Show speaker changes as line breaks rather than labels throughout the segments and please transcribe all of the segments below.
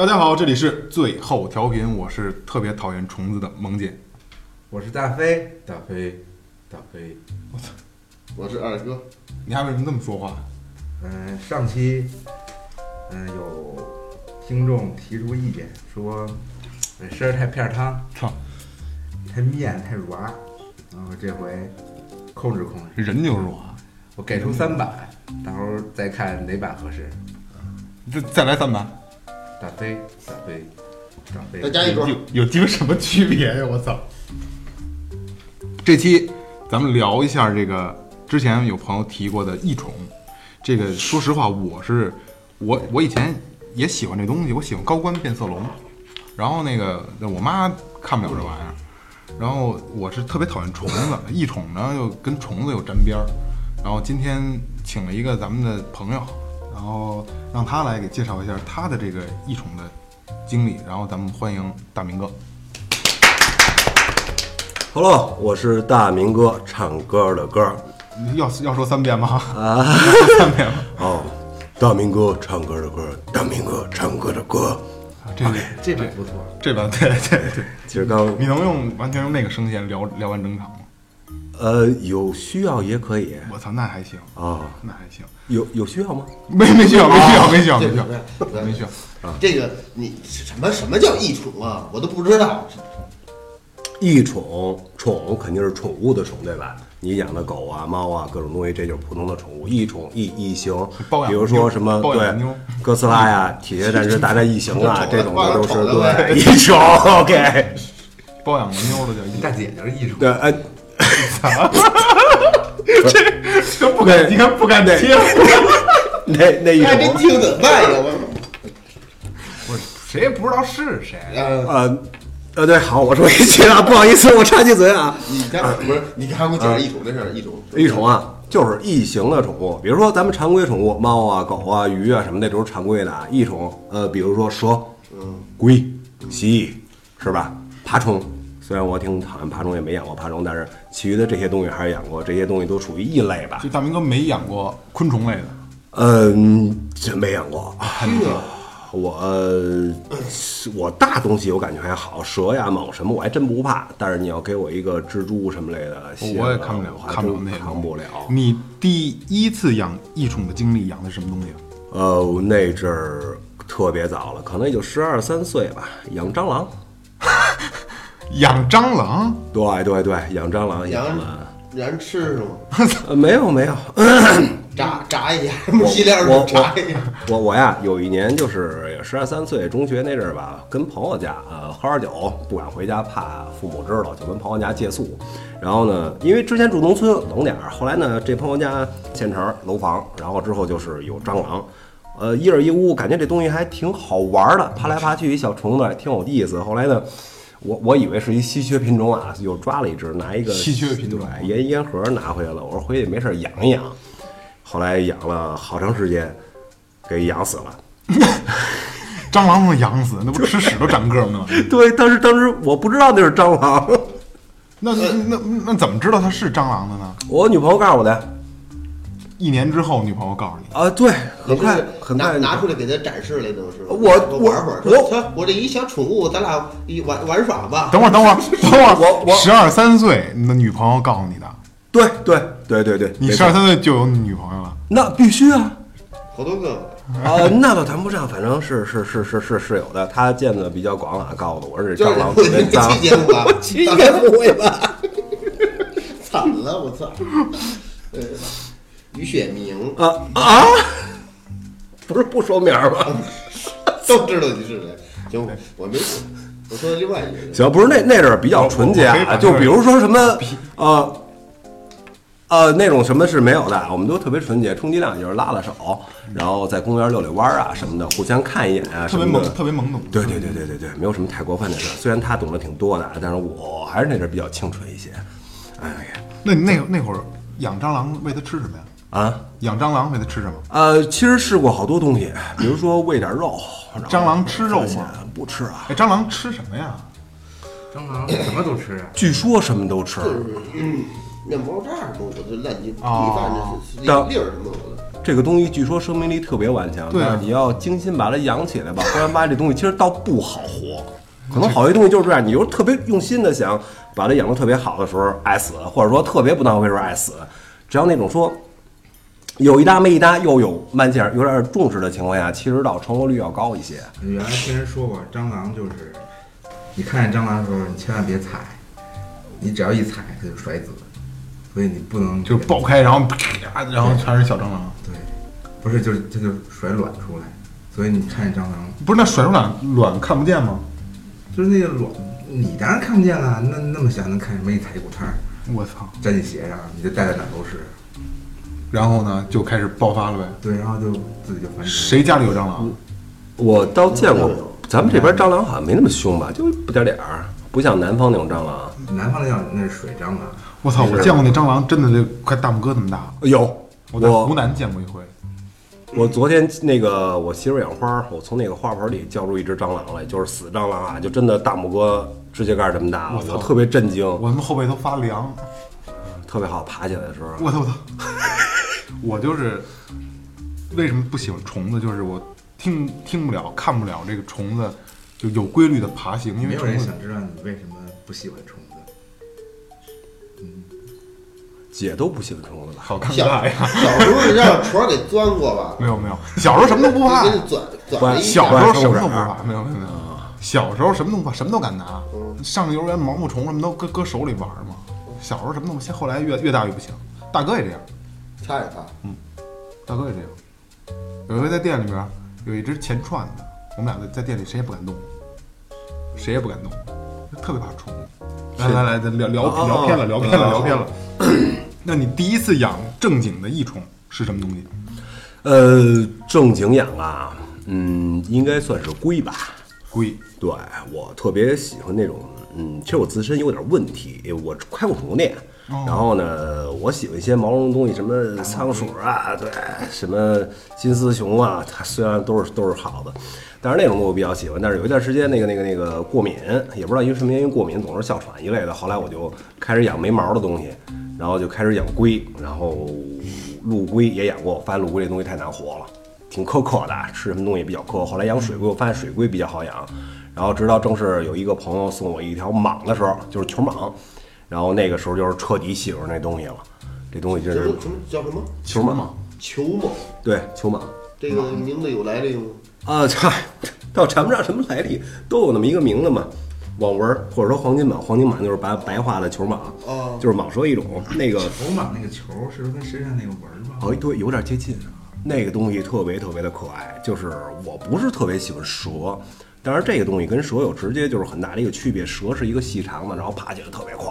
大家好，这里是最后调频，我是特别讨厌虫子的萌姐。
我是大飞，大飞，大飞。
我操，我是二哥，
你还为什么这么说话？
嗯、上期嗯、有听众提出意见，说这声儿太片儿汤，
操，
太面太软，然后这回控制控制，
人就是我，
我给出三版，到时候再看哪版合适。
再再来三版，
大飞，大飞，大飞。
再加一桌
有有鸡巴什么区别呀？我操！这期咱们聊一下这个之前有朋友提过的异宠。这个说实话，我是我我以前也喜欢这东西，我喜欢高官变色龙。然后那个我妈看不了这玩意儿，然后我是特别讨厌虫子，异宠呢又跟虫子又沾边儿。然后今天请了一个咱们的朋友，然后让他来给介绍一下他的这个异宠的经历。然后咱们欢迎大明哥。
Hello，我是大明哥，唱歌的歌。
要要说三遍吗？啊，说三遍吗？
哦，大明哥唱歌的歌，大明哥唱歌的歌。
啊这个
这版不错，
这版对对对，
其实刚
你能用完全用那个声线聊聊完整场吗？
呃有需要也可以
我操，那还行，
啊，
那还行，
有有需要吗？
没没需要，没需要，没需要，没需要没需要。
这个你什么什么叫异宠啊？我都不知道。
异宠，宠肯定是宠物的宠，对吧？你养的狗啊、猫啊，各种东西，这就是普通的宠物。异宠、异异形
包，养
比如说什么对哥斯拉呀、铁血战士大战异形啊，这种的都是对异宠。OK，
包养的妞的叫
大姐就是异宠。
对，哎，
这不敢，你看不敢贴。
那那一
还真
种，
听怎么办呀？我
谁也不知道是谁。
呃，
呃呃，对，好，我说一句啊，不好意思，我插句嘴啊。
你看不是？你看给我讲讲异宠这事儿，异宠
异宠啊，就是异形的宠物，比如说咱们常规宠物，猫啊、狗啊、鱼啊什么的，都是常规的啊。异宠，呃，比如说蛇、
嗯，
龟、蜥蜴，是吧？爬虫，虽然我挺讨厌爬虫，也没养过爬虫，但是其余的这些东西还是养过，这些东西都属于异类吧
就。大明哥没养过昆虫类的，
嗯，真没养过。
这个
我呃我大东西我感觉还好，蛇呀、蟒什么我还真不怕。但是你要给我一个蜘蛛什么类的，
我也看不了
我，还
看不了
真
那个。
扛不了。
你第一次养异宠的经历，养的是什么东西？
呃，那阵儿特别早了，可能也就十二三岁吧，养蟑螂。
养蟑螂？
对对对，养蟑螂养
养
了。
让人吃是吗？
呃，没有没有，
炸炸一下，什么西料
我
是炸一下。
我我呀，有一年就是十二三岁，中学那阵儿吧，跟朋友家呃喝点酒，不敢回家，怕父母知道，就跟朋友家借宿。然后呢，因为之前住农村冷点儿，后来呢，这朋友家县城楼房，然后之后就是有蟑螂。呃，一人一屋，感觉这东西还挺好玩儿的，爬来爬去，一小虫子，挺有意思。后来呢，我我以为是一稀缺品种啊，又抓了一只，拿一个
稀缺品种
对烟烟盒拿回来了。我说回去没事儿养一养，后来养了好长时间，给养死了。
蟑螂能养死？那不吃屎都长个儿吗？
对，但是当时我不知道那是蟑螂，
那那那那怎么知道它是蟑螂的呢？
我女朋友告诉我的。
一年之后，女朋友告诉你，
啊，对，很快很快
拿拿出来给他展示了，都是？
我
我玩会儿，
我
说我这一小宠物，咱俩一玩玩耍吧。
等会儿，等会儿，等会儿，
我我
十二三岁，你的女朋友告诉你的，
对对对对对，
你十二三岁就有女朋友了。
那必须啊。
好多个，
啊，那倒谈不上，反正是是是是是是有的。他见的比较广啊，告诉我
是
蟑螂特别
你
脏
期。节目吧？
应该不会吧？
惨了，我操！呃，于雪明
啊啊！不是不说名儿吗？
都知道你是谁。行，我没说，我说另外一个人。
行，不是那那阵儿比较纯洁啊，就比如说什么呃呃那种什么是没有的，我们都特别纯洁，充其量也就是拉拉手，然后在公园遛遛弯儿啊什么的，互相看一眼啊
特别懵
什么的，。
特别懵懂。
对对对对对对，没有什么太过分的事儿。虽然他懂得挺多的，但是我还是那阵儿比较清纯一些。哎呀
那你那那会儿养蟑螂喂它吃什么呀？
啊
养蟑螂喂它吃什么？
呃，其实试过好多东西，比如说喂点肉。
蟑螂吃肉吗
不吃啊，
哎，蟑螂吃什么呀？
蟑螂什么都吃啊，
据说什么都吃。
面包渣什么，我就烂进米
哦
饭这是
当
粒儿什么我的。
这个东西据说生命力特别顽强，
对啊
但是你要精心把它养起来吧，不然吧这东西其实倒不好活。可能好些东西就是这样，你就是特别用心的想把它养得特别好的时候爱死，或者说特别不当回事儿爱死。只要那种说有一搭没一搭，又有慢件儿有点重视的情况下，其实到成活率要高一些。
原来听人说过，蟑螂就是，你看见蟑螂的时候，你千万别踩，你只要一踩，它就甩子，所以你不能
就是爆开，然后啪，然后全是小蟑螂。
对，不是就是它就甩卵出来，所以你看见蟑螂，
不是那甩出卵卵看不见吗？
就是那个卵，你当然看不见了，那那么小能看见没？你踩一股汤儿
我操！
粘你鞋上，你就带在哪儿都是。
然后呢，就开始爆发了呗。
对，然后就自己就繁殖。
谁家里有蟑螂？
我倒见过，咱们这边蟑螂好像没那么凶吧，就不点点儿，不像南方那种蟑螂。
南方那叫那是水蟑螂，
我操！我见过那蟑螂，真的就快大拇哥那么大。
有，
我在湖南见过一回。
我昨天那个我媳妇儿养花，我从那个花盆里叫出一只蟑螂来，就是死蟑螂啊，就真的大拇哥指甲盖这么大，
我操
我特别震惊，
我他妈后背都发凉。
特别好爬起来的时候。
我操我操！我就是为什么不喜欢虫子，就是我听听不了、看不了这个虫子就有规律的爬行，因为
没有
虫子
人想知道你为什么不喜欢虫子。
姐都不喜欢虫子吧？
好尴
小
尬呀。
小时候是让床给钻过吧？
没有没有，小时候什么都不怕
给。你转转了一
小，时候什么都不怕，没有没有没有。小时候什么都不怕，什么都敢拿。上幼儿园毛毛虫什么都搁搁手里玩嘛。小时候什么都不，现后来越越大越不行。大哥也这样，
差也怕。
大哥也这样。有一回在店里边有一只钱串子，我们俩在在店里谁也不敢动，谁也不敢动，特别怕虫。来来来，咱聊聊
哦
聊偏了，聊偏了，
哦
聊偏了。那你第一次养正经的益虫是什么东西？
呃，正经养啊，嗯，应该算是龟吧。
龟。
对我特别喜欢那种，嗯，其实我自身有点问题，我开过宠物店，
哦
然后呢，我喜欢一些毛绒东西，什么仓鼠啊，对，什么金丝熊啊，它虽然都是都是好的，但是那种东西我比较喜欢。但是有一段时间那个那个那个过敏，也不知道因为什么原因过敏，总是哮喘一类的。后来我就开始养没毛的东西，然后就开始养龟，然后陆龟也养过，我发现陆龟这东西太难活了。挺苛刻的，吃什么东西比较苛。后来养水龟，我发现水龟比较好养。然后直到正是有一个朋友送我一条蟒的时候，就是球蟒，然后那个时候就是彻底喜欢那东西了。这东西就是
什么叫什么
球蟒，
球蟒？
对，球蟒。
这个名字有来历吗？
啊，差，倒谈不上什么来历，都有那么一个名字嘛。网纹儿或者说黄金蟒，黄金蟒就是白白化的球蟒，
哦
就是蟒蛇一种。那个
球蟒那个球是不是跟身上那个纹儿吧？
哦，对，有点接近。那个东西特别特别的可爱，就是我不是特别喜欢蛇，但是这个东西跟蛇有直接就是很大的一个区别。蛇是一个细长的，然后爬起来特别快。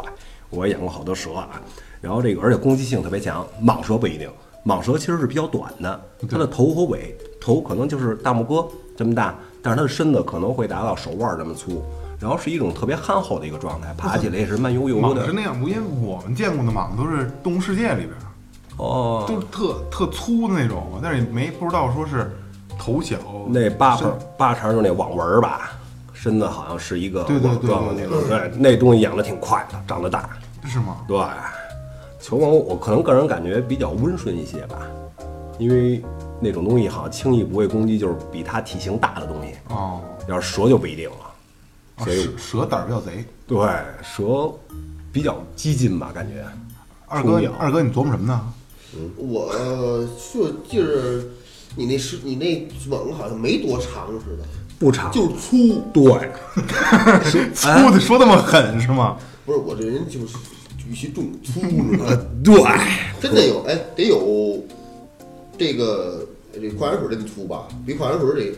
我也养过好多蛇啊，然后这个而且攻击性特别强。蟒蛇不一定，蟒蛇其实是比较短的，它的头和尾，头可能就是大拇哥这么大，但是它的身子可能会达到手腕这么粗，然后是一种特别憨厚的一个状态，爬起来也是慢悠悠的
蟒是。那样，因为我们见过的蟒都是动物世界里边，
哦，
都是特特粗的那种，但是也没不知道说是头小。
那八
身
茬八成就是那网纹儿吧，身子好像是一个
对对对
网状的那个，对，那东西养的挺快的，长得大。
是吗？
对，球蟒我可能个人感觉比较温顺一些吧，因为那种东西好像轻易不会攻击，就是比它体型大的东西。
哦，
要是蛇就不一定了，
啊
所以
蛇蛇胆儿比较贼。
对蛇比较激进吧，感觉。
二哥，二哥，你琢磨什么呢？
我呃就就是你那是你那蟒好像没多长似的，
不长，
就是粗。
对，
粗的说那么狠是吗？
不是我这人就是语气重粗，你知道吗
对，
真的有哎得有这个这矿泉水这么粗吧，比矿泉水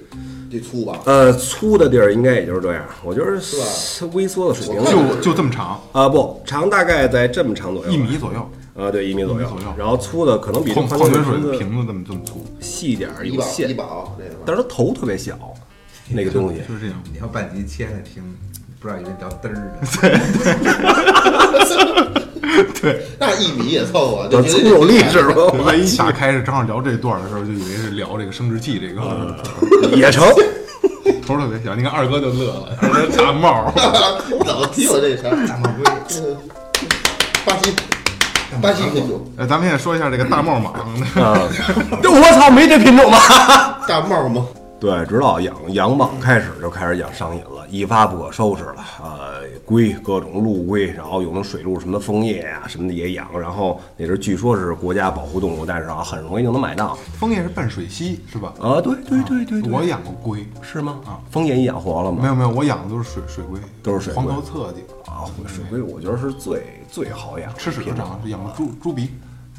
得得粗吧。
呃，粗的地儿应该也就是这样，我觉得
是吧
是微缩的水平
就就这么长，
啊，不长大概在这么长左右，
一米左右。
啊，对，一米左右
左右，
然后粗的可能比
矿矿泉水
瓶子
这么这么粗，
细一点儿，有线，
保那个，
但是它头特别小，那个东西。
就是这样。
你要半集切开听，不知道以为聊嘚儿呢。
对 那一米也凑合，就
粗有力是吧？
我一打开是正好聊这段的时候，就以为是聊这个生殖器这个，
也成。
头儿特别小。你看二哥就乐了，二哥大帽儿，
我怎么提我这茬？
大帽龟，
嗯巴西巴西品种
哎，咱们现在说一下这个大帽蟒，
啊，我操，没这品种吗？
大帽吗？
对，直到养养蟒开始就开始养上瘾了，一发不可收拾了。呃，龟各种陆龟，然后有那水陆什么枫叶啊、什么的也养，然后那是据说是国家保护动物，但是啊很容易就能买到。
枫叶是半水栖是吧？
啊，对对对对对，
我养过龟，
是吗？
啊，
枫叶你养活了吗？
没有没有，我养的都是水水龟，
都是水龟
黄头侧颈，
啊，水龟我觉得是最最好养
吃屎
品种
长是养的猪猪鼻，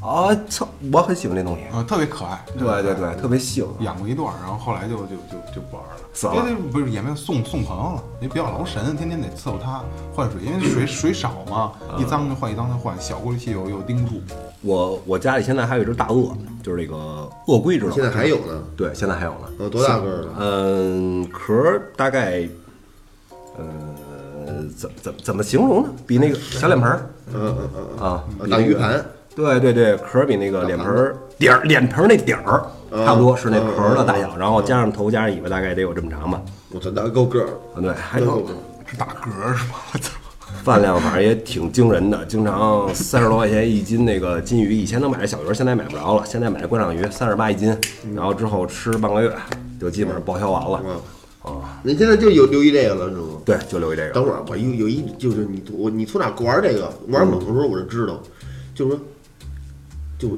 啊，操，我很喜欢这东西。
呃，特别可爱。
对对对，特别性。
养过一段儿，然后后来就就就就不玩了，
死了
因为不是也没有送送朋友了，你比较劳神，天天得伺候它换水，因为水水少嘛，一脏就换，一脏就换，小过滤器又又盯不住。
我我家里现在还有一只大鳄，就是那个鳄龟，知道吗？
现在还有呢。
对，现在还有呢。
呃，多大个儿了？
嗯，壳儿大概，呃，怎怎怎么形容呢？比那个小脸盆儿
嗯嗯嗯
啊，
嗯，
比
鱼盘。
对对对，壳儿比那个脸盆儿底儿脸盆儿那底儿差不多是那壳儿的大小，然后加上头加上尾巴，大概得有这么长吧。
我操，那够个儿。
啊，对，还有
是打嗝儿是吧？我操！
饭量，反正也挺惊人的，经常三十多块钱一斤那个金鱼，以前能买的小鱼儿，现在买不着了。现在买观赏鱼三十八一斤，然后之后吃半个月就基本上报销完了。
嗯
啊，
你现在就有留意这个了是吗？
对，就留意这个。
等会儿我有有一就是你我你从哪玩这个玩猛的时候我就知道，就是说，就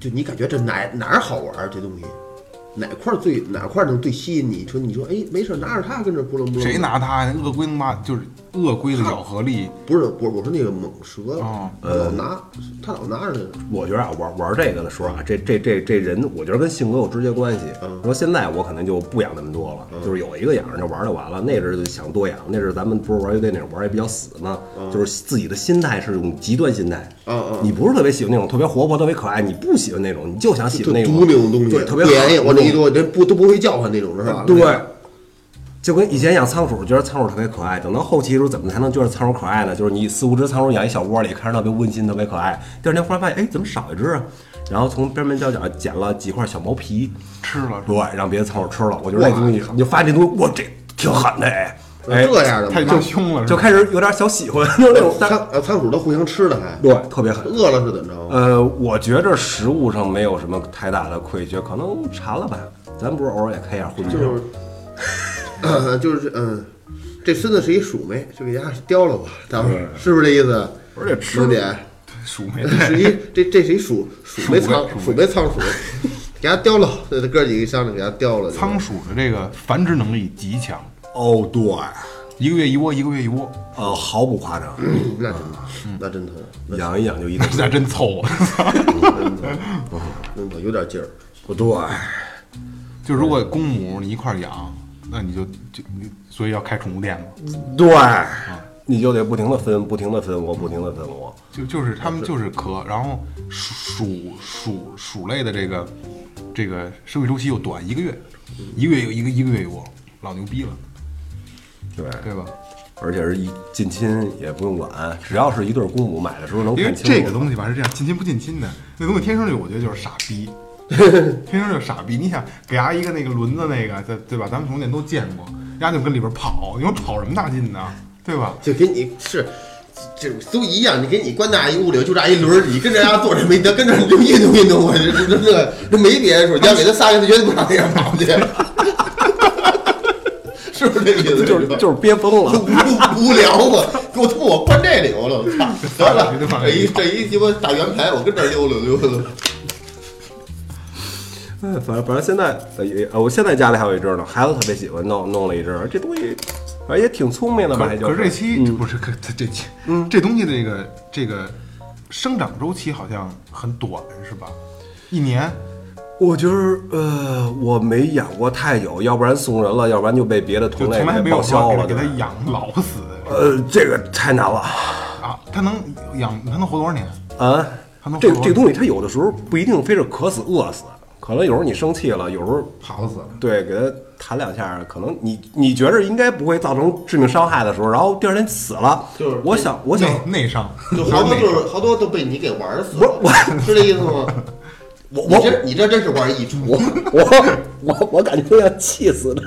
就你感觉这哪哪儿好玩儿这东西，哪块最哪块儿能最吸引你？说你说哎没事儿拿着它跟这扑棱扑棱，
谁？拿它呀？鳄龟他妈就是鳄龟的咬合力，
不是不是我说那个猛蛇，
哦
老拿他老拿着那个，
我觉得啊，玩玩这个的时候啊，这这这这人，我觉得跟性格有直接关系。
嗯
说现在我可能就不养那么多了，就是有一个养着就玩就完了。那阵儿就想多养，那阵儿咱们不是玩乐队那会儿玩也比较死嘛，就是自己的心态是一种极端心态。
嗯嗯
你不是特别喜欢那种特别活泼、特别可爱，你不喜欢那种，你就想喜
就
欢那种
毒那种东西，
对，特别
便宜，
狠
我这一多这不都不会叫唤那种是吧？
对，就跟以前养仓鼠，觉得仓鼠特别可爱，等到后期的时候，怎么才能觉得仓鼠可爱呢？就是你四五只仓鼠养一小窝里，看着特别温馨、特别可爱。第二天忽然发现，哎，怎么少一只啊？然后从边边角角捡了几块小毛皮，
吃了是
对
吧？，
让别的仓鼠吃了。我觉得那东西，你就发现这东西，哇，这挺狠的，哎，哎，
这样的
太凶了，
就开始有点小喜欢，就是那种，
仓呃仓鼠都互相吃的还，
对，特别狠。
饿了是怎么着？
呃，我觉着食物上没有什么太大的亏缺，可能馋了吧。咱不是偶尔也开一下荤酒，
就是，就是嗯，这孙子是一鼠妹，就给家叼了吧，到时候是不是这意思？
不是这吃
能姐，
鼠没
这 是一这这是一鼠鼠妹仓鼠妹仓鼠，给家叼了，这这哥几个商量给家叼了。
仓鼠的这个繁殖能力极强，
哦，对，
一个月一窝，一个月一窝，
呃，毫不夸张，
嗯那真那真疼，
养一养就一个
那真凑合。
真疼，有点劲儿。
不对，
就如果公母你一块儿养，那你就就你所以要开宠物店嘛，
对，你就得不停的分，不停的分我，不停的分我。
就就是他们就是壳，然后鼠鼠鼠鼠类的这个这个生育周期又短一个月，一个月有一个一个月有窝，老牛逼了，
对，
对吧？
而且是一近亲也不用管，只要是一对公母买的时候能
因为
看清楚。
这个东西吧是这样，近亲不近亲的，那东西天生就我觉得就是傻逼，天生就傻逼。你想给伢一个那个轮子那个，对对吧？咱们宠物店都见过，伢就跟里边跑，你说跑什么大劲呢？对吧？
就给你是，这都一样。你给你关大一屋里，就这一轮儿，你跟着家坐着没得，跟着就运动运动。我这这这这没别的说，你要给他撒下去，绝对不让那样跑去。是不是这意思？
就是就是憋疯了。
无无聊嘛，给我他妈我关这里头了，我操！得了这一这一鸡巴大圆盘，我跟这儿溜溜溜溜。
哎，反正反正现在呃也呃，我现在家里还有一只呢，孩子特别喜欢，弄弄了一只，这东西反正也挺聪明的吧？
可
就
可是这期、不是可这这期，嗯，这东西的这个这个生长周期好像很短，是吧？一年
我觉得呃，我没养过太久，要不然送人了，要不然就被别的
就
同类报销了。
给给它养老死
呃，这个太难了
啊！它能养，它能活多少年？
啊
它能！活
这这个东西它有的时候不一定非是渴死饿死，可能有时候你生气了，有时候
跑死了。
对给他弹两下，可能你你觉着应该不会造成致命伤害的时候，然后第二天死了。
就是
我想我想
内内伤，
就好多就是好多都被你给玩死了，
我我
是这意思吗？
我我
你这你这真是玩一出，
我我我我感觉要气死了。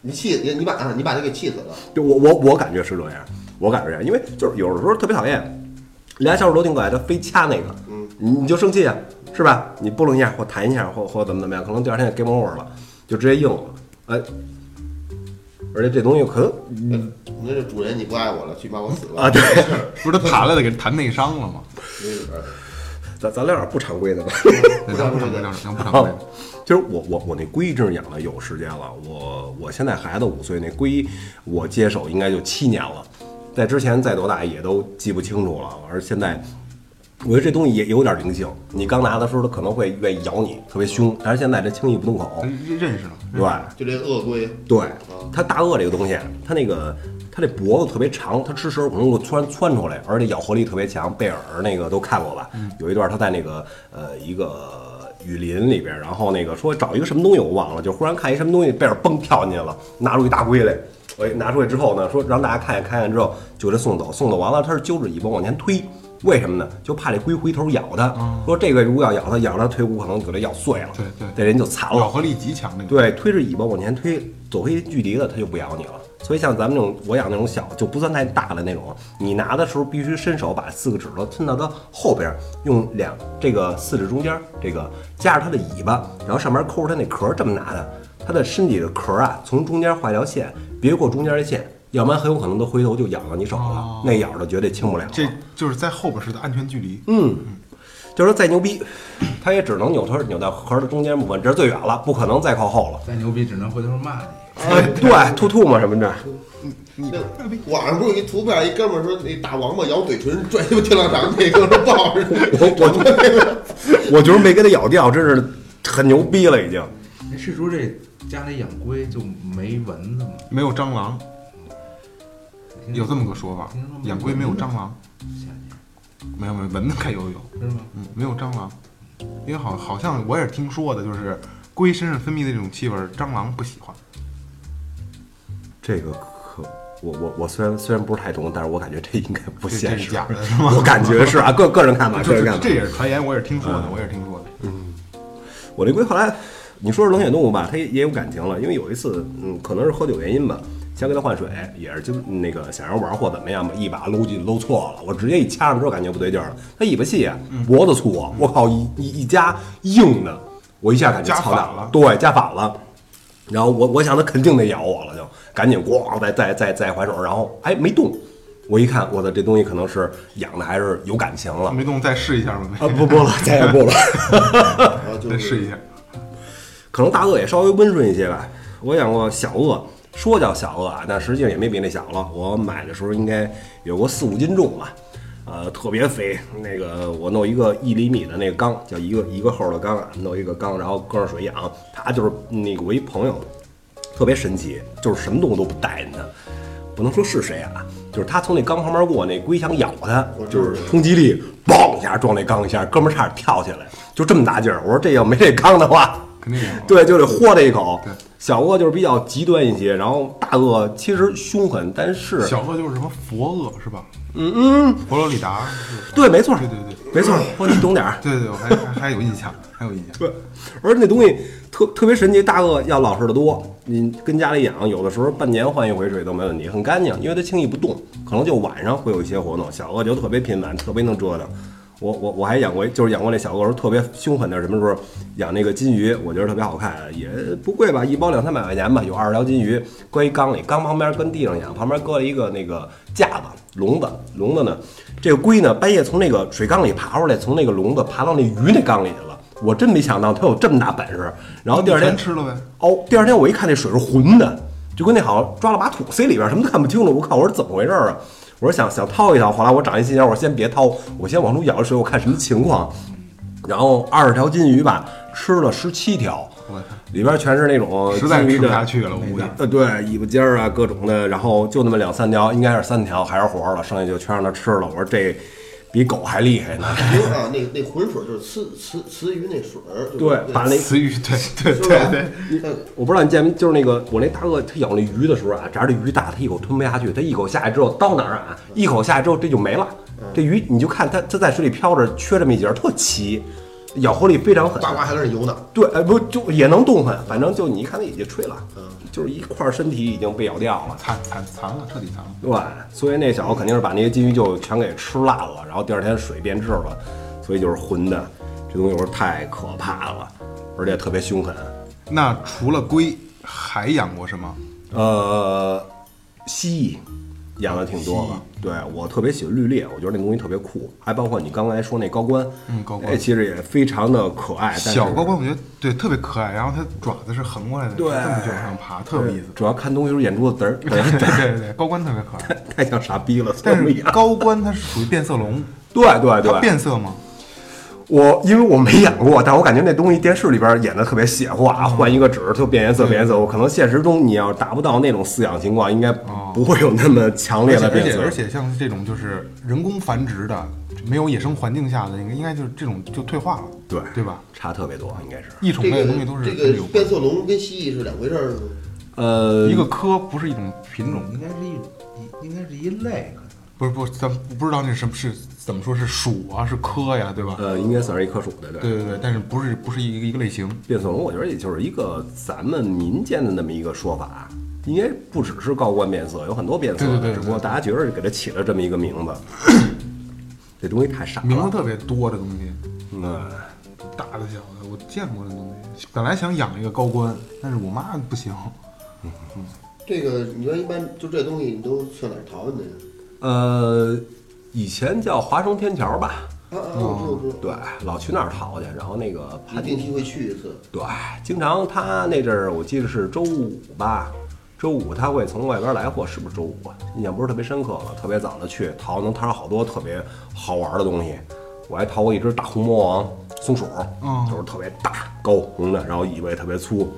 你气你你把啊你把他给气死了。
就我我我感觉是这样，我感觉这样，因为就是有的时候特别讨厌，俩小指头挺可爱，它非掐那个，嗯，你你就生气啊，是吧？你拨弄一下或弹一下或或怎么怎么样，可能第二天就 game over 了，就直接硬了，哎。而且这东西可能
嗯，那这主人你不爱我了，去把我死了
啊，对，
不是他弹了的，给弹内伤了吗？
没准儿
咱咱聊点不常规的吧。
不常规，咱不常规。
其实我我我那龟真是养了有时间了，我我现在孩子五岁，那龟我接手应该就七年了，在之前再多大也都记不清楚了，而现在。我觉得这东西也有点灵性，你刚拿的时候它可能会愿意咬你，特别凶，但是现在这轻易不动口，
认认识了，
对，
就这鳄龟，
对，它大鳄这个东西，它那个它这脖子特别长，它吃食可能会突然窜出来，而且咬合力特别强。贝尔那个都看过吧？有一段它在那个呃一个雨林里边，然后那个说找一个什么东西我忘了，就忽然看一什么东西，贝尔嘣跳进去了，拿出一大龟来，哎，拿出来之后呢，说让大家看一看，看之后就给送走，送走完了，它是揪着尾巴往前推。为什么呢？就怕这龟回头咬它。说这个如果要咬它，咬它腿骨可能给它咬碎了。
对对，
这人就残了。
咬合力极强那个。
对，推着尾巴往前推，走回距离的它就不咬你了。所以像咱们这种我养那种小就不算太大的那种，你拿的时候必须伸手把四个指头伸到它后边，用两这个四指中间这个夹着它的尾巴，然后上面扣着它那壳，这么拿的。它的身体的壳啊，从中间画一条线，别过中间的线。要不然很有可能它回头就咬到你手了，那咬的绝对轻不了。
这就是在后边是的安全距离。
嗯，就是说再牛逼，它也只能扭头扭到壳的中间部分，这是最远了，不可能再靠后了。
再牛逼，只能回头骂你。
哎，对，吐吐嘛什么的。
你网上不是有一图片，一哥们说那大王八咬嘴唇拽进天狼场，那个不好使。
我 我我觉得没给它咬掉，真是很牛逼了已经。
那是说这家里养龟就没蚊子吗？
没有蟑螂。有这么个说法，养龟没有蟑螂，没有没有蚊子该有有，
是吗？
嗯，没有蟑螂，因为好好像我也是听说的，就是龟身上分泌的这种气味，蟑螂不喜欢。
这个可我我我虽然虽然不是太懂，但是我感觉这应该不现实，
假的是吗？
我感觉是啊，个个人看法，个人看法，
这也是传言，我也是听说的，我也是听说的。
嗯，我这龟后来你说是冷血动物吧，它也也有感情了，因为有一次，嗯，可能是喝酒原因吧。想给它换水，也是就那个想要玩或怎么样吧，一把搂进搂错了，我直接一掐上之后感觉不对劲儿了。它尾巴细，脖子粗，我靠一一一夹硬的，我一下感觉操蛋
了，
对，夹反了。然后我我想它肯定得咬我了，就赶紧咣再再再再还手，然后哎没动。我一看，我的这东西可能是养的还是有感情了。
没动，再试一下吧。
啊不不了，再也不了。
再试一下，
可能大鳄也稍微温顺一些吧。我养过小鳄。说叫小鳄啊，但实际上也没比那小了。我买的时候应该有个四五斤重吧，呃，特别肥。那个我弄一个一厘米的那个缸，叫一个一个厚的缸啊，弄一个缸，然后搁上水养。它就是那个我一朋友，特别神奇，就是什么动物都不带进去。不能说是谁啊，就是他从那缸旁边过，那龟想咬他，就是冲击力，嘣一下撞那缸一下，哥们儿差点跳起来，就这么大劲儿。我说这要没这缸的话，
肯定
对，就得豁他一口。
对。
小鳄就是比较极端一些，然后大鳄其实凶狠，但是
小鳄就是什么佛鳄是吧？
嗯嗯，
佛罗里达，
对，没错，
对对对，
没错，我，你懂点儿，
对对对，我还还还有印象，还有印象。
对，而且那东西特特别神奇，大鳄要老实的多，你跟家里养，有的时候半年换一回水都没问题，很干净，因为它轻易不动，可能就晚上会有一些活动。小鳄就特别频繁，特别能折腾。我我我还养过，就是养过那小鳄，鱼特别凶狠的。什么时候养那个金鱼？我觉得特别好看，也不贵吧，一包两三百块钱吧。有二十条金鱼，搁一缸里，缸旁边跟地上养，旁边搁了一个那个架子笼子，笼子呢，这个龟呢半夜从那个水缸里爬出来，从那个笼子爬到那鱼那缸里去了。我真没想到它有这么大本事。然后第二天
吃了呗。
哦，第二天我一看那水是浑的，就跟那好像抓了把土塞里边，什么都看不清楚。我靠，我说怎么回事啊？我说想想掏一掏，后来我长一心眼，我说先别掏，我先往出舀水，我看什么情况。然后二十条金鱼吧，吃了十七条，里边全是那种
实在
吃
不下去了，我估计。
呃，对，尾巴尖儿啊，各种的，然后就那么两三条，应该是三条还是活了，剩下就全让它吃了。我说这。比狗还厉害呢！
啊，那那浑水就是雌雌雌鱼那水儿，
对，把那
雌鱼，对对对
对。我不知道你见没，就是那个我那大鳄，它咬那鱼的时候啊，只要这鱼大，它一口吞不下去，它一口下去之后到哪儿啊？一口下去之后这就没了。这鱼你就看它，它在水里漂着，缺这么一截儿，特齐。咬合力非常狠。
呱呱还在那游呢。
对，哎不就也能动弹，反正就你一看它已经吹了，嗯就是一块身体已经被咬掉了。
残残残了，彻底残了。
对，所以那小子肯定是把那些金鱼就全给吃烂了，然后第二天水变质了，所以就是浑的。这东西有时候太可怕了，而且特别凶狠。
那除了龟，还养过什么？
呃，蜥蜴养的挺多的。对我特别喜欢绿猎，我觉得那东西特别酷，还包括你刚才说那高官，
嗯高官
哎其实也非常的可爱。但是
小高官我觉得对特别可爱，然后它爪子是横过来的，
对
这么就往上爬，特有意思。
主要看东西时候眼珠子 嘚儿，
对对对 对，高官特别可爱，
太像傻逼了。
但是高官它是属于变色龙，
对对
它
对，
变色吗？
我因为我没养过，但我感觉那东西电视里边演的特别血化，换一个纸就变颜色变颜色。我可能现实中你要达不到那种饲养情况，应该不会有那么强烈的变色。
且而且像这种就是人工繁殖的，没有野生环境下的，应该应该就是这种就退化了，
对
对吧？
差特别多，应该是。
异种
这个
类的东西都是
这个变色龙跟蜥蜴是两回事儿吗？
呃，
一个科不是一种品种，
应该是一一应该是一类，
不是不是，咱不知道那什么是怎么说是属啊是科呀，对吧？
呃，应该算是一棵属的，对。
对对对，但是不是不是一个一个类型，
变色龙，我觉得也就是一个咱们民间的那么一个说法，应该不只是高官变色，有很多变色的，
对对对对
只不过大家觉得给它起了这么一个名字。这东西太傻了，
名字特别多的东西，
嗯，
大的小的，我见过的东西。本来想养一个高官，但是我妈不行。
嗯这个你说一般就这东西，你都上哪儿淘去呢？
呃，以前叫华中天桥吧，
啊啊，我知道，我知道。
对，老去那儿淘去，然后那个
你定期会去一次，
对，经常他那阵儿我记得是周五吧，周五他会从外边来货，是不是周五啊？印象不是特别深刻了，特别早的去淘，能淘上好多特别好玩的东西。我还淘过一只大红魔王松鼠，
嗯
就是特别大高红的，然后尾巴也特别粗，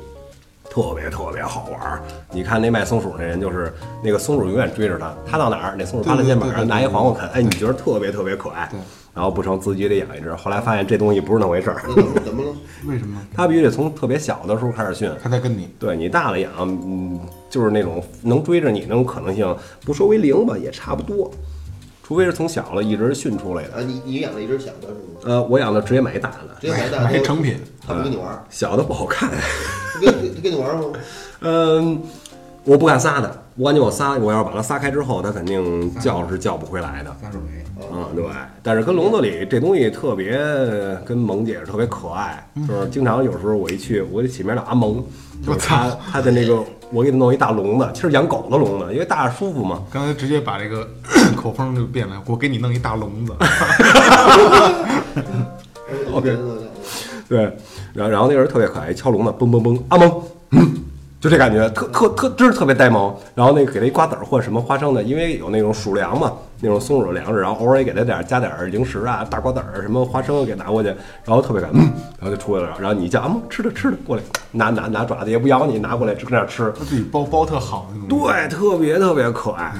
特别特别好玩儿。你看那卖松鼠那人，就是那个松鼠永远追着他，他到哪儿那松鼠趴他肩膀上拿一黄瓜啃，哎，你觉得特别特别可爱。然后不成，自己得养一只。后来发现这东西不是那回事儿。
怎么了？
为什么？
他必须得从特别小的时候开始训，
他在跟你
对你大了养，嗯，就是那种能追着你那种可能性，不说为零吧，也差不多。除非是从小了一直训出来的。
啊，你你养了一只小的是吗？
呃，我养的直接买一大的，
直接买大
买
的，
成品，
他不跟你玩儿，
小的不好看。
他跟他跟你玩儿吗？
嗯，我不敢撒它，我感觉我撒，我要是把它撒开之后，它肯定叫是叫不回来的。
撒手没，
嗯，对。但是跟笼子里这东西特别，跟萌姐是特别可爱，就是经常有时候我一去，我得起名叫阿萌，就是它它的那个，我给他弄一大笼子，其实养狗的笼子，因为大着舒服嘛。
刚才直接把这个 口风就变了，我给你弄一大笼子。
OK 对，然后然后那人特别可爱，敲笼子，嘣嘣嘣，阿蒙，嗯，就这感觉，特特特真是特别呆萌。然后那个给他一瓜子儿或者什么花生的，因为有那种鼠粮嘛，那种松鼠粮食，然后偶尔也给它点儿加点儿零食啊，大瓜子儿什么花生给拿过去，然后特别可爱，嗯，然后就出来了。然后你叫阿蒙吃的吃的过来，拿拿拿爪子也不咬你，拿过来就跟那儿吃，
他自己包包特好那种。
对，特别特别可爱。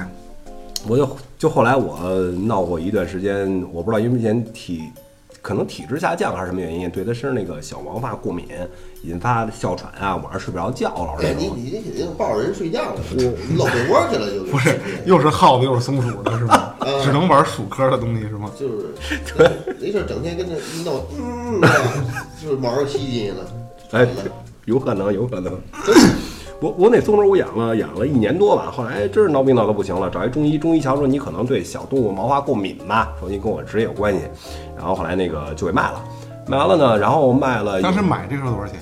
我就就后来我闹过一段时间，我不知道因为以前体可能体质下降还是什么原因，对它身上那个小毛发过敏，引发哮喘啊，晚上睡不着觉，老是
哎，你。你这肯定抱着人睡觉了，你搂被窝去了就
不是，又是耗子又是松鼠的是吗？
嗯
只能玩鼠科的东西是吗？
就是对，没事儿整天跟那一闹，嗯，就是毛儿吸进去了，
哎，有可能，有可能。我我那松鼠我养了养了一年多吧，后来真是闹病闹得不行了，找一中医，中医瞧说你可能对小动物毛发过敏吧，说你跟我职业有关系，然后后来那个就给卖了，卖完了呢，然后卖了。
当时买这时候多少钱？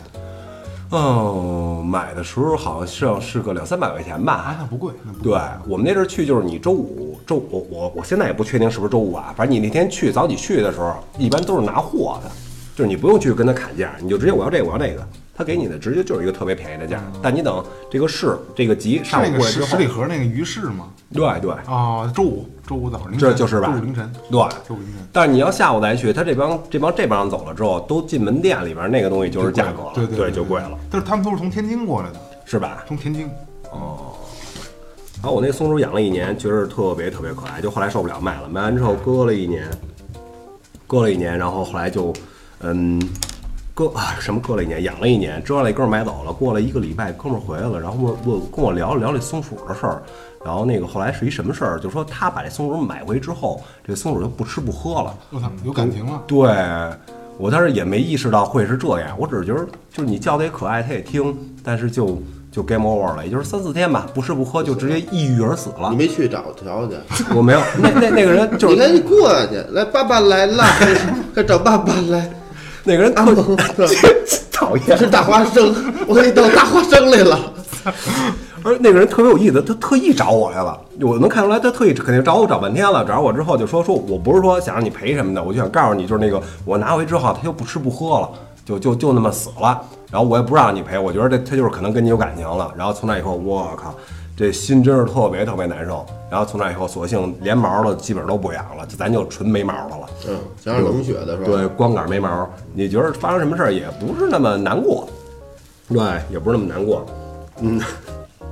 哦，买的时候好像是个两三百块钱吧。
啊，那不贵，那不贵。
对我们那阵儿去，就是你周五周我我我现在也不确定是不是周五啊，反正你那天去早起去的时候，一般都是拿货的，就是你不用去跟他砍价，你就直接我要这个我要那个，他给你的直接就是一个特别便宜的价。但你等这个市这个集上
那个十十
过来之后，
里河那个鱼市吗？
对对
啊，周五周五早上凌晨，
这就是吧
周五凌晨，
对。
周五凌晨。
但是你要下午再去，他这帮这帮这帮人走了之后，都进门店里边那个东西就是价格了，
对对
就贵了，。
但是他们都是从天津过来的，
是吧？
从天津。
哦然后我那松鼠养了一年，觉得特别特别可爱，就后来受不了卖了，卖完之后搁了一年，搁了一年，然后后来就，嗯，搁啊什么搁了一年，养了一年，折了那哥们儿买走了，过了一个礼拜，哥们儿回来了，然后我我跟我聊了聊这松鼠的事儿，然后那个后来是一什么事儿，就说他把这松鼠买回之后，这松鼠就不吃不喝了，
我操，有感情了。
对，我当时也没意识到会是这样，我只是觉得就是你叫的也可爱，他也听，但是就就 game over 了，也就是三四天吧，不吃不喝就直接抑郁而死了
你。没去找调去？
我没有，那那那个人就是
你赶紧过去，来，爸爸来了，快找爸爸来。
那个人
阿
特
蒙，
讨厌
这，是大花生，我给你倒大花生来了。
而那个人特别有意思，他特意找我来了，我能看出来他特意肯定找我找半天了，找我之后就说说我不是说想让你赔什么的，我就想告诉你，就是那个我拿回之后他就不吃不喝了，就就就那么死了，然后我也不让你赔，我觉得这他就是可能跟你有感情了，然后从那以后我靠，这心真是特别特别难受，然后从那以后索性连毛的基本上都不养了，就咱就纯没毛的了。
嗯，加上冷血的是吧？
对，光杆没毛，你觉得发生什么事儿也不是那么难过，对，也不是那么难过。嗯，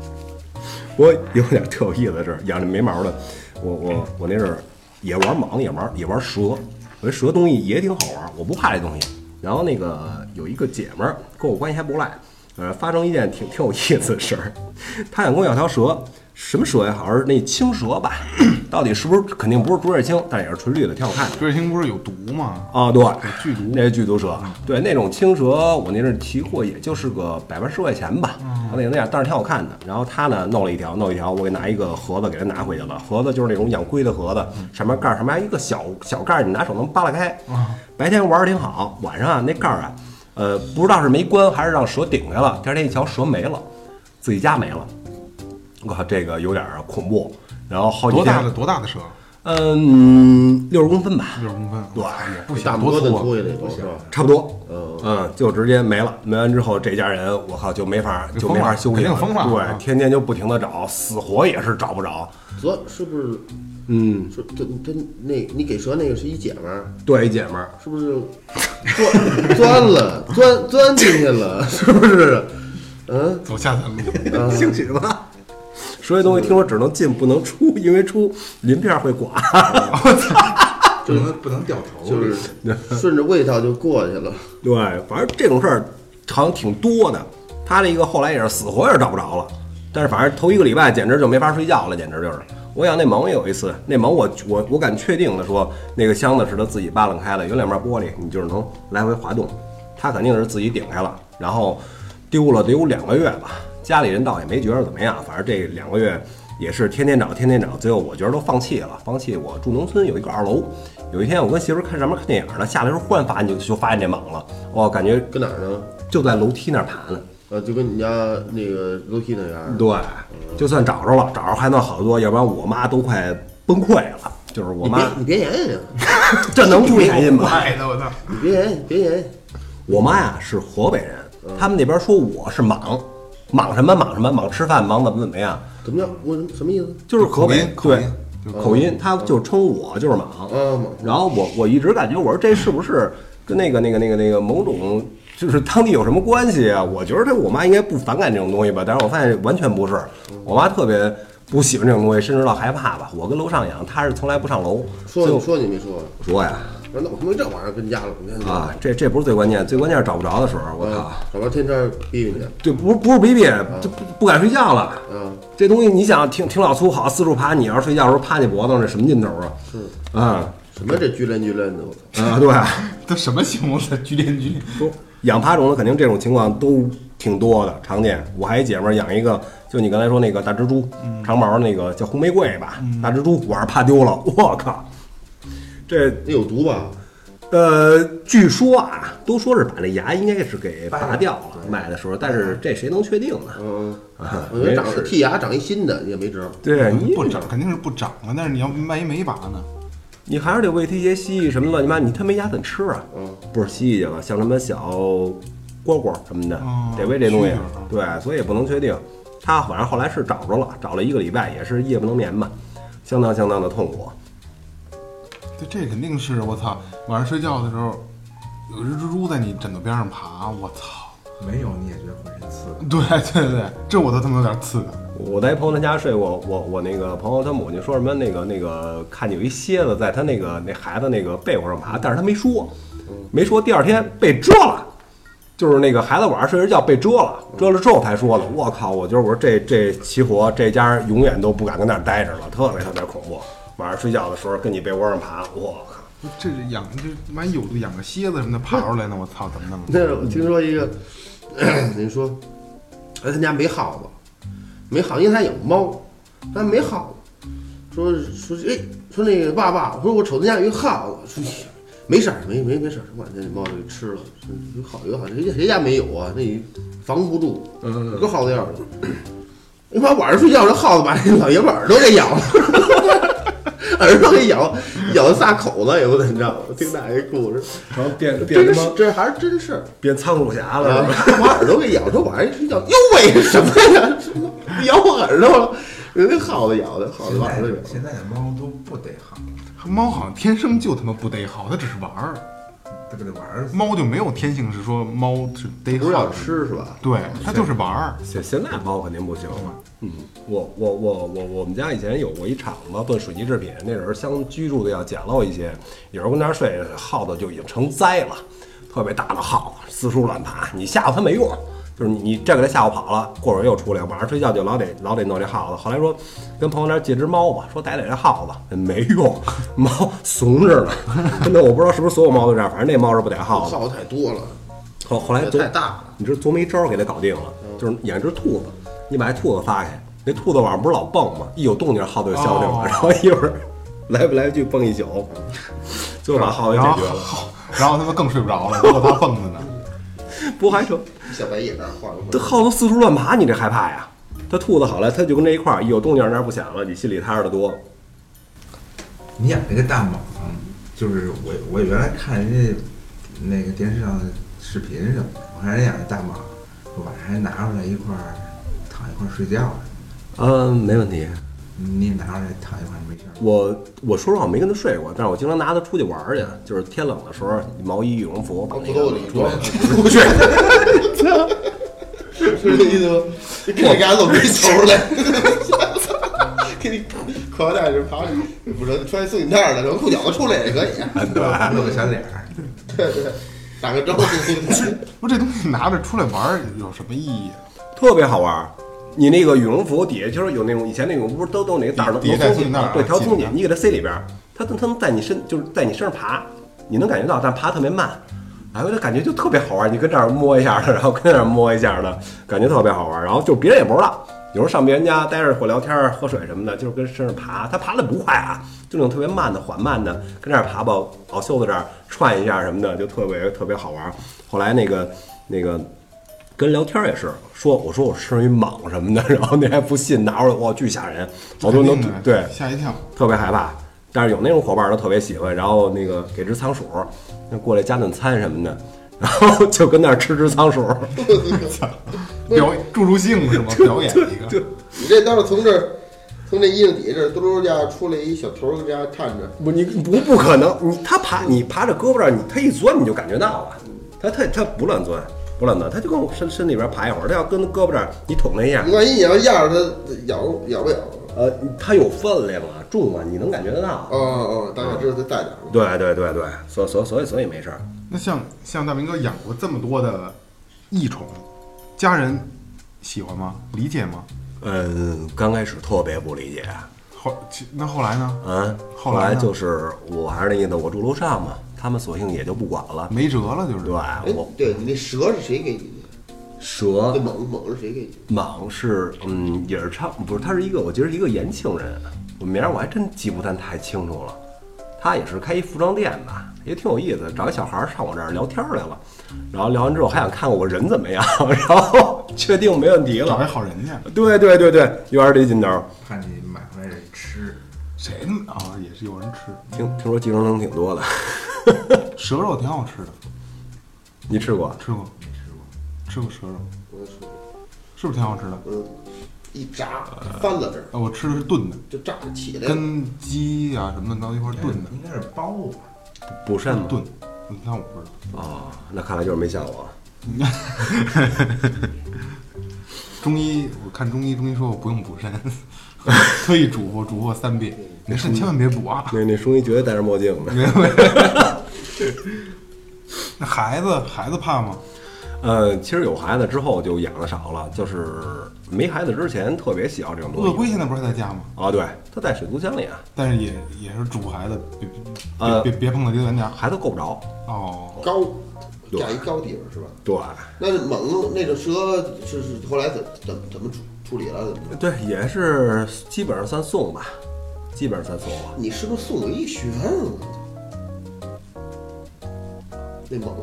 我有点特有意思的是，养这没毛的，我我我那阵儿也玩蟒，也玩也玩蛇，我这蛇东西也挺好玩，我不怕这东西。然后那个有一个姐们儿跟我关系还不赖，呃，发生一件挺挺有意思的事儿，他想跟我要条蛇，什么蛇呀？好像是那青蛇吧？到底是不是肯定不是竹叶青，但也是纯绿的，挺好看的。
竹叶青不是有毒吗？
啊，对，
剧毒
那是剧毒蛇，对那种青蛇，我那阵儿提货也就是个百八十块钱吧，那那样，但是挺好看的。然后他呢弄了一条，弄一条，我给拿一个盒子给他拿回去了。盒子就是那种养龟的盒子，上面盖儿上面还一个小小盖儿，你拿手能扒拉开。白天玩儿挺好，晚上啊那盖儿啊，呃，不知道是没关还是让蛇顶开了，第二天一瞧蛇没了，自己家没了，我靠，这个有点儿恐怖。然后好几天
多大的多大的蛇？
嗯，六十公分吧，
六十公分，
对
也不
大
小，多
也得多？
差不多。
嗯，
嗯，就直接没了。没完之后，这家人我靠就没法就没法休息
肯定疯了
对
啊，
天天就不停的找，死活也是找不着。
蛇是不是？
嗯，
是他他那你给蛇那个是一姐们儿，
对，一姐们儿，
是不是钻钻了钻钻进去了？是不是？嗯，
走下三路，
兴许吧。说这东西听说只能进不能出，因为出鳞片会刮。
不能不能掉头，
就是顺着味道就过去了。
对，反正这种事儿好像挺多的。他这一个后来也是死活也是找不着了，但是反正头一个礼拜简直就没法睡觉了，简直就是。我养那萌也有一次，那萌我我我敢确定的说，那个箱子是它自己扒拉开的，有两面玻璃，你就是能来回滑动。它肯定是自己顶开了，然后丢了得有两个月吧。家里人倒也没觉得怎么样，反正这两个月也是天天找，天天找，最后我觉得都放弃了，放弃。我住农村有一个二楼，有一天我跟媳妇儿看上面看电影呢，下来时候忽然发现就就发现这蟒了，我感觉
搁哪儿呢？
就在楼梯那儿爬呢。
呃，就跟你家那个楼梯那样。
对，就算找着了，找着还能好得多，要不然我妈都快崩溃了。就是我妈
你别，言语，
这能不原因吗？
我操！
你别言语，别言语。
我妈呀是河北人，他们那边说我是莽，莽什么莽什么莽吃饭莽怎么怎么样，
怎么叫我什么意思？
就是河北对
口音就
口音，他就称我就是莽。
啊，
然后我我一直感觉我说这是不是跟那个那个那个那个某种就是当地有什么关系啊？我觉得这我妈应该不反感这种东西吧，但是我发现完全不是，我妈特别不喜欢这种东西，甚至到害怕吧。我跟楼上养，她是从来不上楼。
说
就
说你没说？
说呀
那我他妈这玩意儿跟家了，
啊，这这不是最关键，最关键是找不着的时候，我靠，
啊，找到天天逼逼你。
对，不是不是逼逼，就不不敢睡觉了。
啊，
这东西你想挺挺老粗，好四处爬，你要是睡觉的时候趴你脖子上，这什么劲头啊？
是
啊
什么这聚练聚练的，我操！
啊，对。
都什么形容词？剧烈剧
不，养爬虫的肯定这种情况都挺多的，常见。我还一姐们儿养一个，就你刚才说那个大蜘蛛，长毛那个叫红玫瑰吧，大蜘蛛，晚上怕丢了，我靠！这
那有毒吧？
呃，据说啊，都说是把那牙应该是给拔掉了，卖的时候，但是这谁能确定呢？
嗯，
啊，
我觉得长
没事
剔牙长一新的也没辙。
对你
不长肯定是不长啊，但是你要万一没拔呢？
你还是得喂它一些蜥蜴什么乱七八，你它没牙怎么吃啊？
嗯，
不是蜥蜴去了，像什么小蝈蝈什么的，
哦
得喂这东西。对，所以也不能确定。他反正后来是找着了，找了一个礼拜，也是夜不能眠吧，相当相当的痛苦。
这这肯定是我操！晚上睡觉的时候，有只蜘蛛在你枕头边上爬，我操！
没有你也觉得浑身刺。
对对对，这我都他妈有点刺的。
我在一朋友他家睡过，我我那个朋友他母亲说什么那个那个看见有一蝎子在他那个那孩子那个被窝上爬，但是他没说，没说第二天被蛰了，就是那个孩子晚上睡着觉被蛰了，蛰了之后才说的。我靠！我觉得我说这这齐活这家永远都不敢跟那儿待着了，特别特别恐怖。晚上睡觉的时候跟你被窝上爬，我靠！
这是养这万一有的养个蝎子什么的爬出来呢？我操，怎么弄？
那我听说一个，人说，哎，他家没耗子，没好，因为他养猫，他没耗子，说说哎，说那个爸爸，我说我瞅他家有一耗子，说没事儿，没没没事儿，把那猫给吃了，有好有好，谁家谁家没有啊？那防不住，
嗯，
搁耗子药了。你妈晚上睡觉，这耗子把那老爷们耳朵给咬了，耳朵给咬咬了仨口子，也不怎着。我听那一故事，
然后变变
这
他妈
这还是真事儿。
变仓鼠侠了，
啊
是吧？
把耳朵给咬，着晚上一睡觉又为什么呀？咬我耳朵了？人家耗子咬的，耗子
现在
把耳朵咬。
现在的猫都不得耗，
猫好像天生就他妈不逮耗，它只是玩儿。
这个得玩儿。
猫就没有天性是说猫是逮
不是要，吃是吧？
对，它就是玩儿。
现现在猫肯定不行了。嗯，我我我我我们家以前有过一厂子炖水泥制品，那时候相居住的要简陋一些，有时候跟那儿睡，耗子就已经成灾了，特别大的耗子四处乱爬，你吓唬它没用。就是你你这给它吓唬跑了，过会儿又出来，晚上睡觉就老得老得弄这耗子。后来说跟朋友那儿借只猫吧，说逮逮这耗子没用，猫怂着呢。真的我不知道是不是所有猫都这样，反正那猫是不逮耗子。
耗子太多了，
后后来
也太大了。
你知道琢磨一招儿给它搞定了，就是养只兔子，你把这兔子发开，那兔子晚上不是老蹦吗？一有动静，耗子就消停了，
哦
然后一会儿 来不来去蹦一宿，最后把耗子解决了。
然后他们更睡不着了，结果它蹦着呢。
不还成？
小白眼儿画了
这耗子四处乱爬，你这害怕呀？它兔子好了，它就跟这一块儿，一有动静那儿不响了，你心里踏实的多。
你养这个大蟒，就是我我原来看人家那个电视上的视频什么的，我看人家养的大蟒，晚上还拿出来一块儿躺一块儿睡觉
嗯，没问题。
你拿出来躺一块儿没事儿。
我我说实话，我没跟他睡过，但是我经常拿它出去玩儿去，就是天冷的时候，毛衣、羽绒服把那个
不兜里
装
装
出去。
是这意思吗？你给你家弄一球来，给你裤腰带这爬，不是穿松紧带的，然后裤脚子出来也可以。
露个小脸儿，
对对，打个招呼。
不，这东西拿着出来玩儿有什么意义？
特别好玩儿。你那个羽绒服底下就是有那种以前那种不是都都有那个带儿能松紧对，调松紧你给它塞里边儿，它它能在你身就是在你身上爬，你能感觉到，但爬特别慢。哎我就感觉就特别好玩儿，你跟这儿摸一下的，然后跟那儿摸一下的，感觉特别好玩儿。然后就别人也不知道，有时候上别人家待着或聊天儿、喝水什么的，就是跟身上爬，它爬的不快啊，就那种特别慢的、缓慢的，跟这儿爬吧，往袖子这儿串一下什么的，就特别特别好玩儿。后来那个那个跟聊天也是说，我说我身上一蟒什么的，然后那还不信，拿出来哇，巨吓人，好多人都对
吓一跳。
特别害怕。但是有那种伙伴都特别喜欢，然后那个给只仓鼠，那过来加顿餐什么的，然后就跟那儿吃只仓鼠，
表演助助兴是吗？表演一个，
你这倒是从这儿，从这衣裳底下这儿嘟噜家出来一小头家探着。
不，你不不可能，你他爬你爬着胳膊这儿，你他一钻你就感觉到了，他他他不乱钻，不乱钻，他就跟我身身里边爬一会儿，他要跟胳膊这儿你捅他一下，
万一你要压着它咬咬不咬？
呃，它有分量啊，重啊，你能感觉得到。
哦哦，大概知道它大点儿了。
对对对对，所所所以所以没事儿。
那像像大明哥养过这么多的异宠，家人喜欢吗？理解吗？
嗯，刚开始特别不理解，
后那后来呢？
嗯，
后来呢
后来就是我还是那意思，我住楼上嘛，他们索性也就不管了。
没辙了，就是。
对，
哎
我，
对你那蛇是谁给你的？
蛇
这蟒蟒是谁给你的？
蟒是嗯也是差不是，他是一个我记得是一个延庆人，我名儿我还真记不太太清楚了。他也是开一服装店的，也挺有意思，找一小孩儿上我这儿聊天儿来了，然后聊完之后还想看看我人怎么样，然后确定没问题了
找一。好人家，
对对对对，有点这劲头儿。
怕你买回来吃。
谁啊、也是有人吃
听听说寄生虫挺多的，
蛇肉，挺好吃的，
你吃过？
吃过
没吃过，
吃过蛇肉，
我吃过，
是不是挺好吃的？
嗯，一炸翻了这儿
啊，我吃的是炖的，
就炸着起来了。
跟鸡呀、什么的到一块儿炖的，
应该是包吧。
补肾吗？
炖。那我不知道，
哦，那看来就是没效果。
中医我看中医，中医说我不用补肾，特意嘱咐嘱咐三遍，你的肾千万别补啊。
那那中医绝对戴着墨镜的。
那孩子孩子怕吗？
呃，其实有孩子之后就养的少了，就是没孩子之前特别喜欢这种东西。
鳄龟现在不是还在家吗？
啊，对，它在水族箱里啊，
但是也也是嘱咐孩子别别
呃
别别别碰到离得远点儿。
孩子够不着。
哦，
高
对
架一高地方是吧？
对，
那猛那个蛇是是后来怎怎怎么处处理了？怎么着？
对，也是基本上算送吧，基本上算送了。
你是不是送我一悬啊？那猛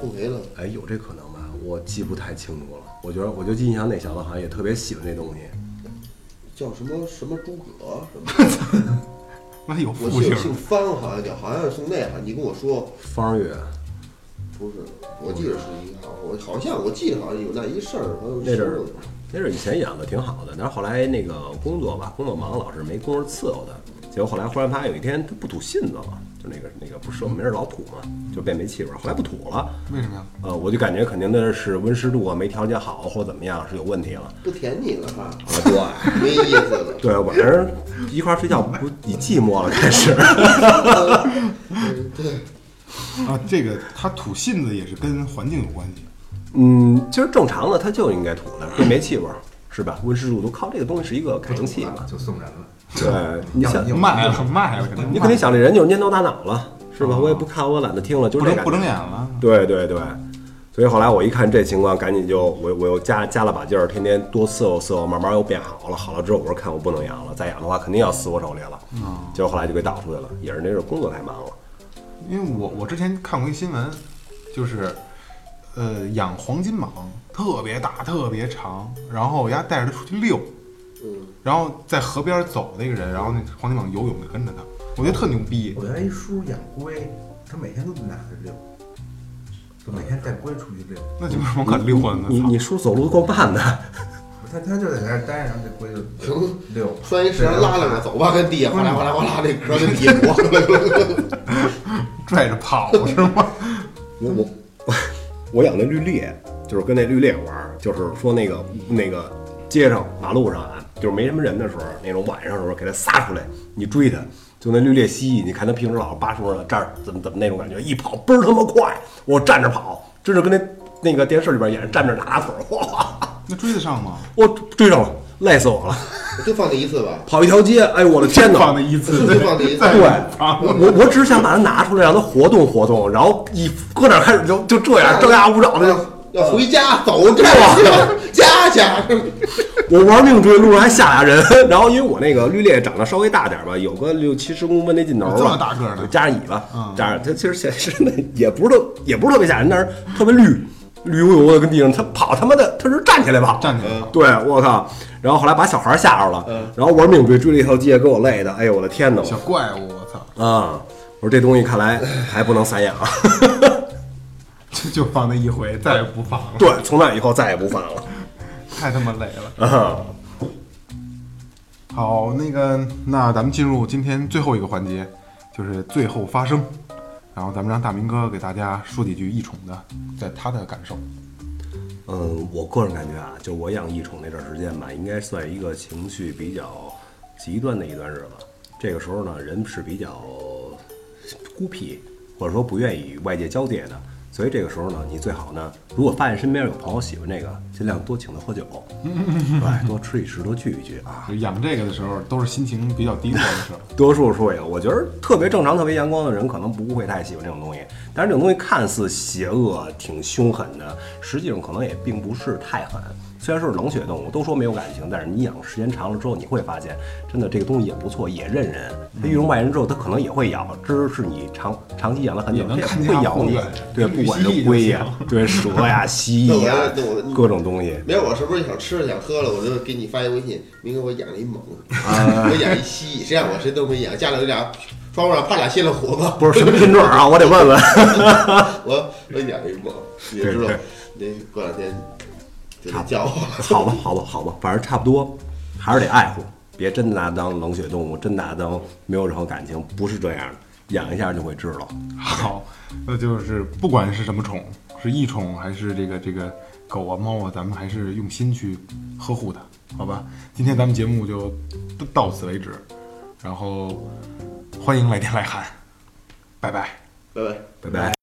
送谁了？
哎，有这可能吧？我记不太清楚了。我觉得，我就印象那小子好像也特别喜欢这东西。
叫什么什么诸葛什么？
那有
我
复姓
记得姓方，好像叫，好像是送那个。你跟我说
方儿月，
不是，我记得是一个，我好像我记得好像有那一事儿，好像
那阵儿
是
那阵儿以前养的挺好的，但是后来那个工作吧，工作忙，老是没工夫伺候它。结果后来忽然发现有一天它不吐信子了，就那个那个不是我们那儿老吐嘛，就变没气味儿。后来不吐了，
为什么呀？
呃，我就感觉肯定那是温湿度啊没调节好，或者怎么样是有问题了。
不舔你了吧，
啊，对。
没意思了。
对，晚上一块儿睡觉不你寂寞了，开始。
嗯，对，
啊，这个它吐信子也是跟环境有关系。
嗯，其实正常的它就应该吐的，变没气味儿，是吧？温湿度都靠这个东西是一个感应器嘛。
就送人了。
对，你想，
卖了卖了，肯定
你肯定想这人就是蔫头大脑了，是吧？我也不看，我懒得听了，就
不睁不
是这感觉。
睁眼了。
对对对，所以后来我一看这情况，赶紧就我我又加加了把劲儿，天天多伺候伺候，慢慢又变好了。好了之后，我说看我不能养了，再养的话肯定要死我手里了。嗯结果后来就给导出去了，也是那阵儿工作太忙了。
因为我我之前看过一新闻，就是呃养黄金蟒特别大特别长，然后丫带着它出去遛，
嗯，
然后在河边走那个人，然后那黄金蟒游泳就跟着他，我觉得特牛逼。
我原来一叔养龟，他每天都拿着遛，就每天带龟出去遛。
那有什么可遛的呢？
你你叔走路够慢的，
他他就在那儿待着，然后这龟就遛。
拴一绳拉拉着走吧，跟地下哗啦哗啦哗啦，那壳跟地下磨了。
拽着跑是吗？
我我我我养那绿鬣，就是跟那绿鬣玩儿，就是说那个那个街上马路上啊，就是没什么人的时候，那种晚上的时候给它撒出来，你追它，就那绿鬣蜥蜴，你看它平时老扒树上这儿怎么怎么那种感觉，一跑倍儿他妈快，我站着跑，真是跟那那个电视里边演站着拿大腿儿，哗哗，
那追得上吗？
我追上了，累死我了，
就放那一次吧，
跑一条街，哎呦我的天哪！
放那一次，
就放那一次。
对，我我我只是想把它拿出来，让它活动活动，然后一搁那儿开始就就这样张牙舞爪的就。
要回家走这家家，
我玩命追，路上还吓俩人，然后因为我那个绿鬣长得稍微大点儿吧，有个六七十公分那劲头
这么大个儿呢
加上尾巴，
嗯。
加上它其实现实那也不是特也不是特别吓人，但是特别绿，绿油油的跟地上，他跑他妈的他是站起来吧，
站起来了
对我靠，然后后来把小孩吓着了，然后玩命追，追了一条街，给我累的，哎呦我的天呐，
小怪物，我操！
啊！我说这东西看来还不能散养，
就 就放那一回，再也不放了。
对，从那以后再也不放了
太他妈累了。
啊。
好，那个，那咱们进入今天最后一个环节，就是最后发声。然后咱们让大明哥给大家说几句异宠的，在他的感受。
嗯，我个人感觉啊，就我养异宠那段时间吧，应该算一个情绪比较极端的一段日子。这个时候呢，人是比较孤僻，或者说不愿意与外界交接的。所以这个时候呢，你最好呢，如果发现身边有朋友喜欢这个，尽量多请他喝酒，对，多吃一吃，多聚一聚啊。
就养这个的时候，都是心情比较低落的时候。
多数说有，我觉得特别正常、特别阳光的人可能不会太喜欢这种东西。但是这种东西看似邪恶、挺凶狠的，实际上可能也并不是太狠。虽然说是冷血动物，都说没有感情，但是你养时间长了之后，你会发现，真的这个东西也不错，也认人。它遇上外人之后，它可能也会咬，这是你长长期养了很久，它会咬你。对，不管是龟呀
行，
对蛇呀、蜥蜴呀各种东西。
明儿我是不是想吃了想喝了，我就给你发一微信。明儿我养了一猛，
啊
我养一蜥蜴，谁让我谁都没养，家里有俩窗户上趴俩蝎子虎子，
不是什么品种啊？我得问问。
我我养了一猛，你知道，那过两天就得叫我。
好吧，好吧，好吧，反正差不多，还是得爱护，别真拿它当冷血动物，真拿它当没有任何感情，不是这样的，养一下就会知道。
好，那就是不管是什么宠，是异宠还是这个这个狗啊猫啊，咱们还是用心去呵护它，好吧？今天咱们节目就到此为止，然后欢迎来电来函，拜拜。
拜拜。
拜拜。